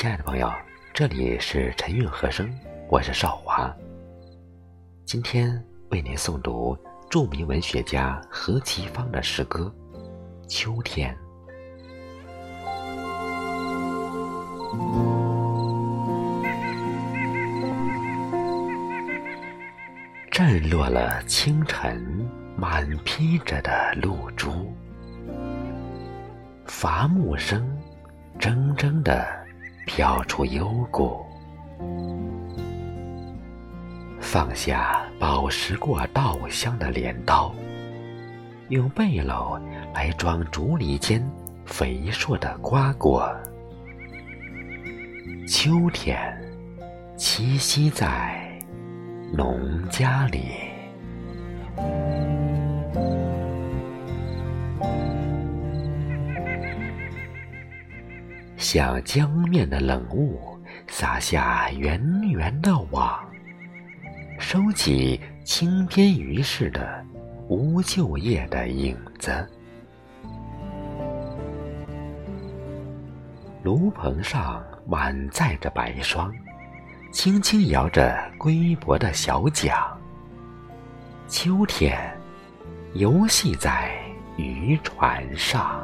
亲爱的朋友，这里是晨韵和声，我是少华。今天为您诵读著名文学家何其芳的诗歌《秋天》。震落了清晨满披着的露珠，伐木声铮铮的。飘出幽谷，放下饱食过稻香的镰刀，用背篓来装竹篱间肥硕的瓜果。秋天，栖息在农家里。向江面的冷雾，撒下圆圆的网，收起轻边鱼似的无旧叶的影子。炉棚上满载着白霜，轻轻摇着龟薄的小桨。秋天，游戏在渔船上。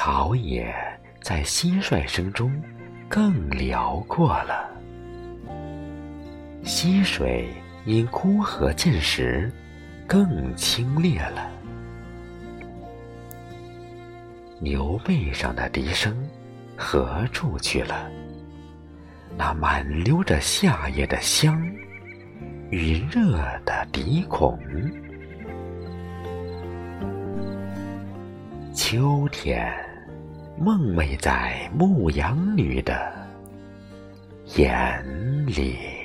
草野在蟋蟀声中更辽阔了，溪水因枯涸见时更清冽了。牛背上的笛声何处去了？那满溜着夏夜的香与热的笛孔。秋天，梦寐在牧羊女的眼里。